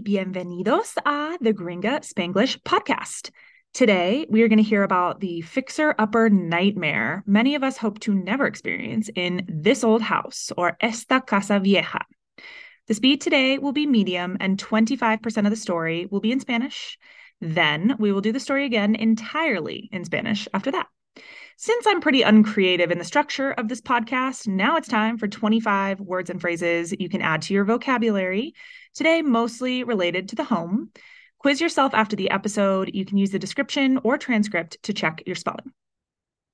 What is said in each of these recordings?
Bienvenidos a the Gringa Spanglish podcast. Today, we are going to hear about the fixer upper nightmare many of us hope to never experience in this old house or esta casa vieja. The speed today will be medium, and 25% of the story will be in Spanish. Then we will do the story again entirely in Spanish after that. Since I'm pretty uncreative in the structure of this podcast, now it's time for 25 words and phrases you can add to your vocabulary Today, mostly related to the home. Quiz yourself after the episode. You can use the description or transcript to check your spelling.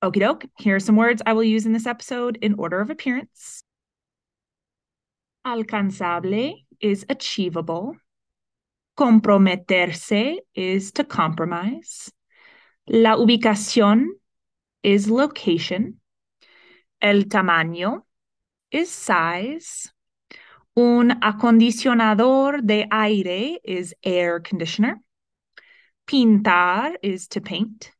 Okie doke, here are some words I will use in this episode in order of appearance. Alcanzable is achievable. Comprometerse is to compromise. La ubicación is location. El tamaño is size. Un acondicionador de aire is air conditioner. Pintar is to paint.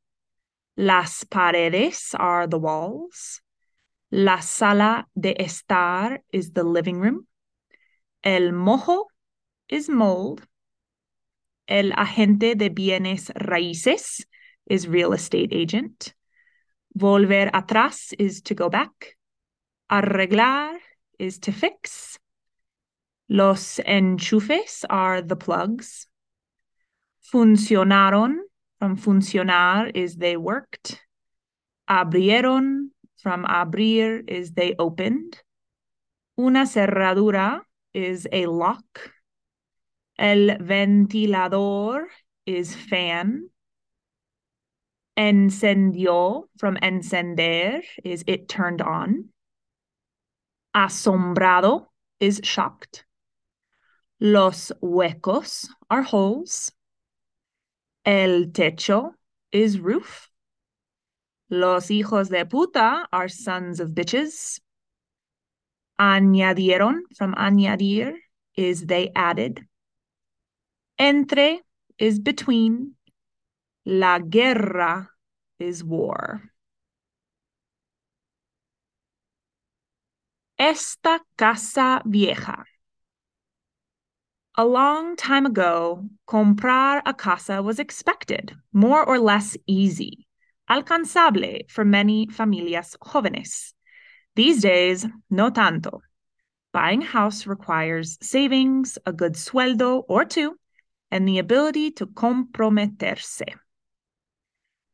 Las paredes are the walls. La sala de estar is the living room. El moho is mold. El agente de bienes raíces is real estate agent. Volver atrás is to go back. Arreglar is to fix. Los enchufes are the plugs. Funcionaron from funcionar is they worked. Abrieron from abrir is they opened. Una cerradura is a lock. El ventilador is fan. Encendió from encender is it turned on. Asombrado is shocked. Los huecos are holes. El techo is roof. Los hijos de puta are sons of bitches. Añadieron from añadir is they added. Entre is between. La guerra is war. Esta casa vieja. A long time ago, comprar a casa was expected, more or less easy, alcanzable for many familias jóvenes. These days, no tanto. Buying a house requires savings, a good sueldo or two, and the ability to comprometerse.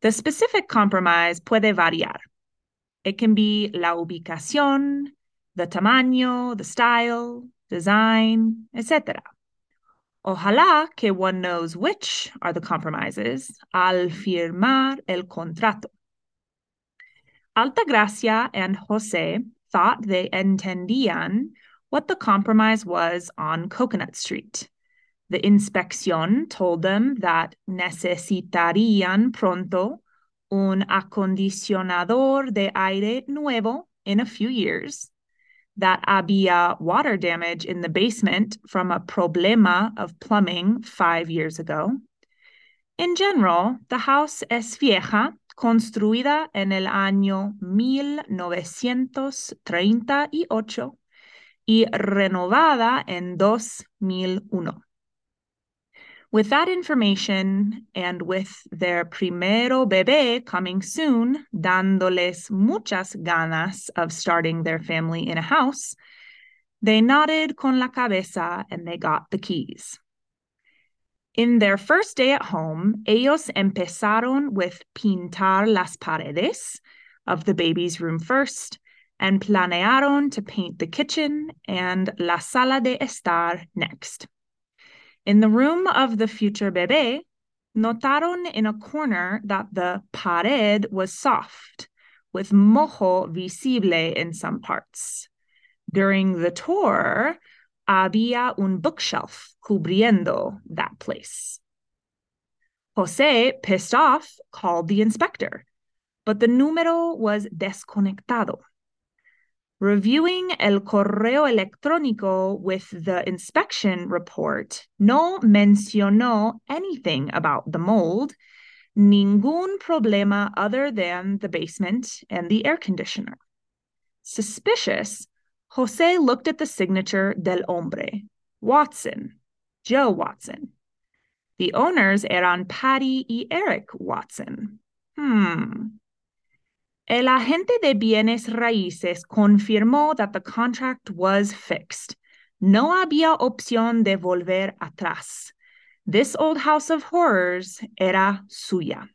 The specific compromise puede variar. It can be la ubicación, the tamaño, the style, design, etc. Ojalá que one knows which are the compromises al firmar el contrato. Altagracia and Jose thought they entendían what the compromise was on Coconut Street. The inspección told them that necesitarían pronto un acondicionador de aire nuevo in a few years that había water damage in the basement from a problema of plumbing five years ago. In general, the house es vieja, construida en el año 1938 y renovada en 2001. With that information and with their primero bebé coming soon, dándoles muchas ganas of starting their family in a house, they nodded con la cabeza and they got the keys. In their first day at home, ellos empezaron with pintar las paredes of the baby's room first and planearon to paint the kitchen and la sala de estar next. In the room of the future bebé, notaron in a corner that the pared was soft, with moho visible in some parts. During the tour, había un bookshelf cubriendo that place. Jose, pissed off, called the inspector, but the número was desconectado. Reviewing el correo electrónico with the inspection report, no mencionó anything about the mold, ningún problema other than the basement and the air conditioner. Suspicious, Jose looked at the signature del hombre, Watson, Joe Watson. The owners eran Patty y Eric Watson. Hmm. El agente de bienes raíces confirmó that the contract was fixed. No había opción de volver atrás. This old house of horrors era suya.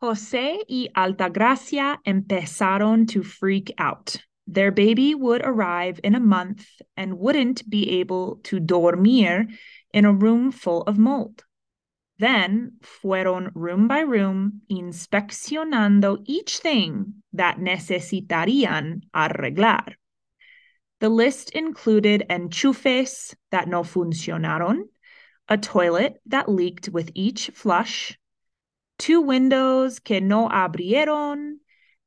José y Altagracia empezaron to freak out. Their baby would arrive in a month and wouldn't be able to dormir in a room full of mold. Then fueron room by room inspeccionando each thing that necesitarían arreglar. The list included enchufes that no funcionaron, a toilet that leaked with each flush, two windows que no abrieron,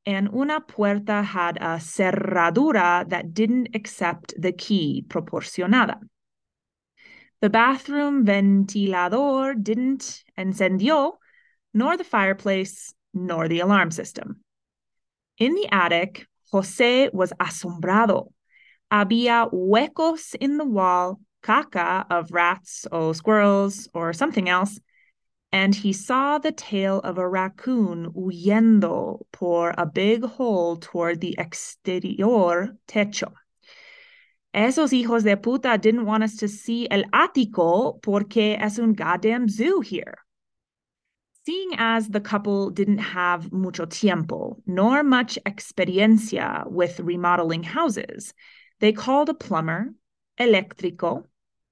and una puerta had a cerradura that didn't accept the key proporcionada. The bathroom ventilador didn't encendió, nor the fireplace, nor the alarm system. In the attic, Jose was asombrado. Había huecos in the wall, caca of rats or squirrels or something else, and he saw the tail of a raccoon huyendo por a big hole toward the exterior techo. Esos hijos de puta didn't want us to see el ático porque es un goddamn zoo here. Seeing as the couple didn't have mucho tiempo, nor much experiencia with remodeling houses, they called a plumber, eléctrico,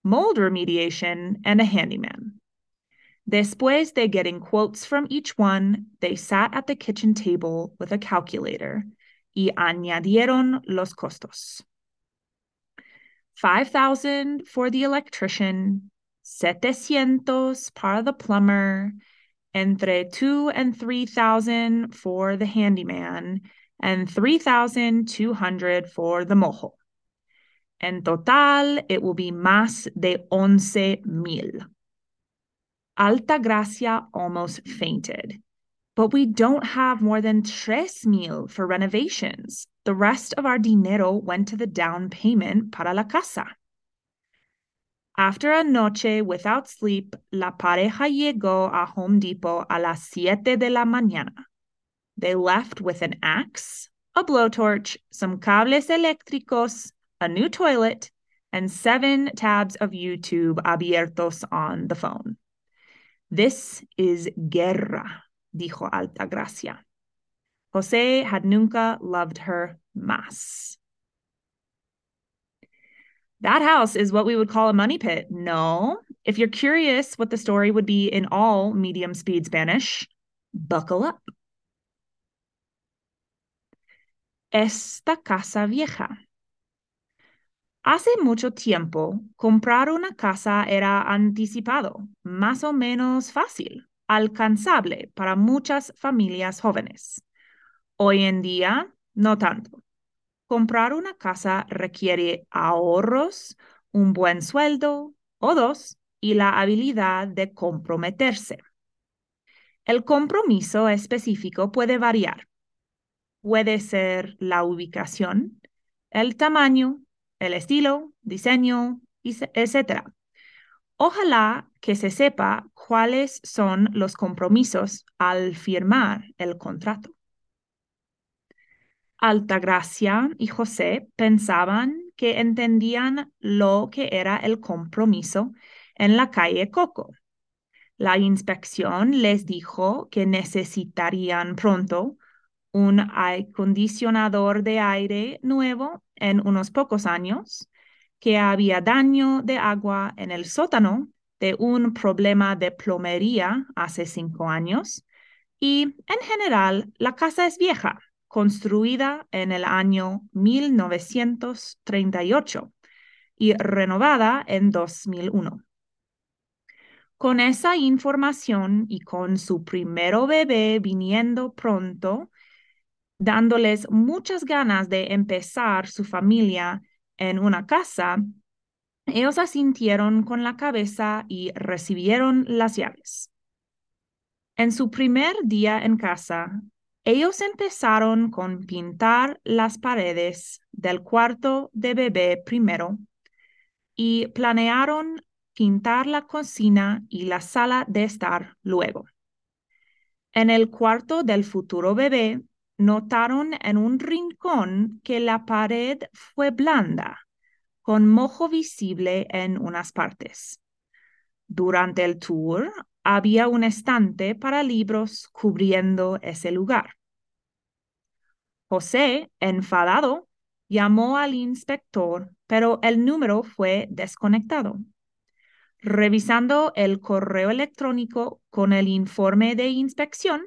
mold remediation, and a handyman. Después de getting quotes from each one, they sat at the kitchen table with a calculator y añadieron los costos. 5,000 for the electrician, 700 para the plumber, entre 2 and 3,000 for the handyman, and 3,200 for the moho. En total, it will be más de once mil. Altagracia almost fainted. But we don't have more than tres mil for renovations. The rest of our dinero went to the down payment para la casa. After a noche without sleep, la pareja llegó a Home Depot a las siete de la mañana. They left with an axe, a blowtorch, some cables eléctricos, a new toilet, and seven tabs of YouTube abiertos on the phone. This is guerra dijo Altagracia. Jose had nunca loved her más. That house is what we would call a money pit. No. If you're curious what the story would be in all medium speed Spanish, buckle up. Esta casa vieja. Hace mucho tiempo, comprar una casa era anticipado, más o menos fácil alcanzable para muchas familias jóvenes. Hoy en día, no tanto. Comprar una casa requiere ahorros, un buen sueldo o dos y la habilidad de comprometerse. El compromiso específico puede variar. Puede ser la ubicación, el tamaño, el estilo, diseño, etc. Ojalá que se sepa cuáles son los compromisos al firmar el contrato. Altagracia y José pensaban que entendían lo que era el compromiso en la calle Coco. La inspección les dijo que necesitarían pronto un acondicionador de aire nuevo en unos pocos años, que había daño de agua en el sótano de un problema de plomería hace cinco años y en general la casa es vieja, construida en el año 1938 y renovada en 2001. Con esa información y con su primero bebé viniendo pronto, dándoles muchas ganas de empezar su familia en una casa, ellos asintieron con la cabeza y recibieron las llaves. En su primer día en casa, ellos empezaron con pintar las paredes del cuarto de bebé primero y planearon pintar la cocina y la sala de estar luego. En el cuarto del futuro bebé, notaron en un rincón que la pared fue blanda, con mojo visible en unas partes. Durante el tour, había un estante para libros cubriendo ese lugar. José, enfadado, llamó al inspector, pero el número fue desconectado. Revisando el correo electrónico con el informe de inspección,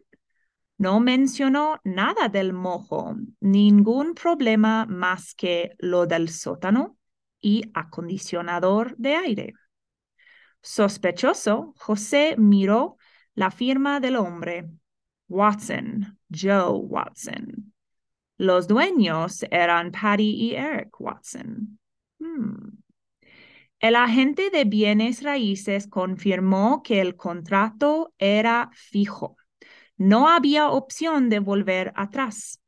no mencionó nada del mojo, ningún problema más que lo del sótano y acondicionador de aire. Sospechoso, José miró la firma del hombre, Watson, Joe Watson. Los dueños eran Patty y Eric Watson. Hmm. El agente de bienes raíces confirmó que el contrato era fijo. No había opción de volver atrás.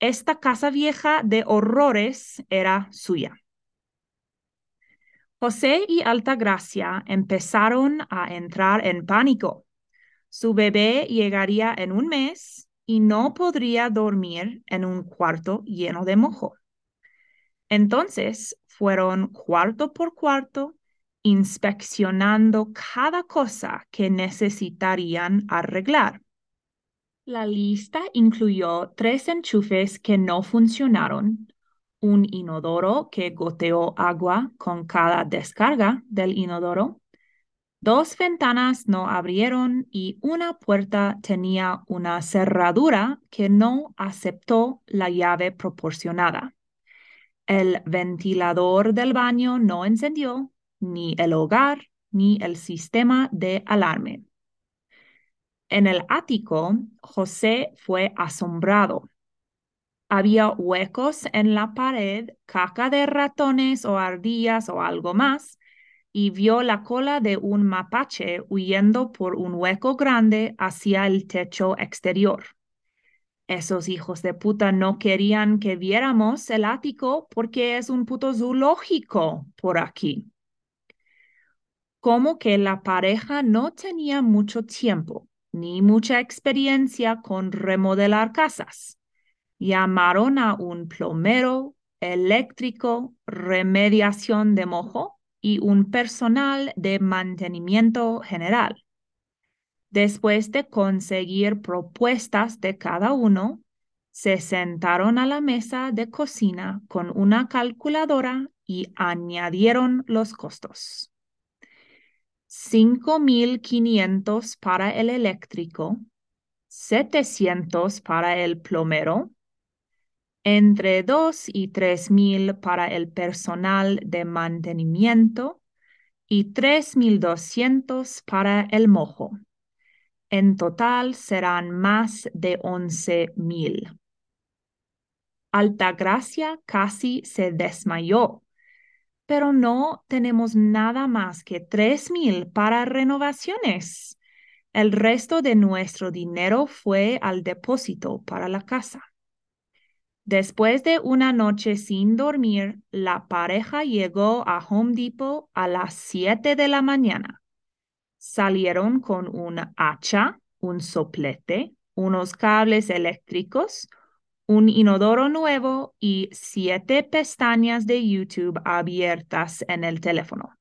Esta casa vieja de horrores era suya. José y Altagracia empezaron a entrar en pánico. Su bebé llegaría en un mes y no podría dormir en un cuarto lleno de mojo. Entonces fueron cuarto por cuarto inspeccionando cada cosa que necesitarían arreglar. La lista incluyó tres enchufes que no funcionaron, un inodoro que goteó agua con cada descarga del inodoro, dos ventanas no abrieron y una puerta tenía una cerradura que no aceptó la llave proporcionada. El ventilador del baño no encendió, ni el hogar, ni el sistema de alarme. En el ático, José fue asombrado. Había huecos en la pared, caca de ratones o ardillas o algo más, y vio la cola de un mapache huyendo por un hueco grande hacia el techo exterior. Esos hijos de puta no querían que viéramos el ático porque es un puto zoológico por aquí. Como que la pareja no tenía mucho tiempo ni mucha experiencia con remodelar casas. Llamaron a un plomero, eléctrico, remediación de mojo y un personal de mantenimiento general. Después de conseguir propuestas de cada uno, se sentaron a la mesa de cocina con una calculadora y añadieron los costos. 5.500 para el eléctrico, 700 para el plomero, entre 2 y 3.000 para el personal de mantenimiento y 3.200 para el mojo. En total serán más de once mil. Altagracia casi se desmayó, pero no tenemos nada más que tres mil para renovaciones. El resto de nuestro dinero fue al depósito para la casa. Después de una noche sin dormir, la pareja llegó a Home Depot a las siete de la mañana salieron con un hacha, un soplete, unos cables eléctricos, un inodoro nuevo y siete pestañas de YouTube abiertas en el teléfono.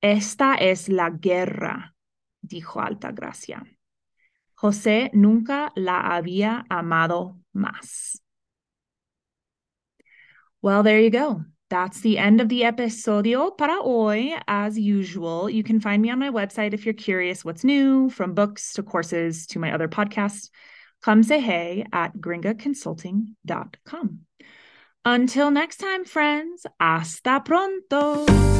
Esta es la guerra, dijo Altagracia. José nunca la había amado más. Well, there you go. that's the end of the episodio para hoy. As usual, you can find me on my website if you're curious what's new, from books to courses to my other podcasts. Come say hey at gringaconsulting.com. Until next time, friends, hasta pronto.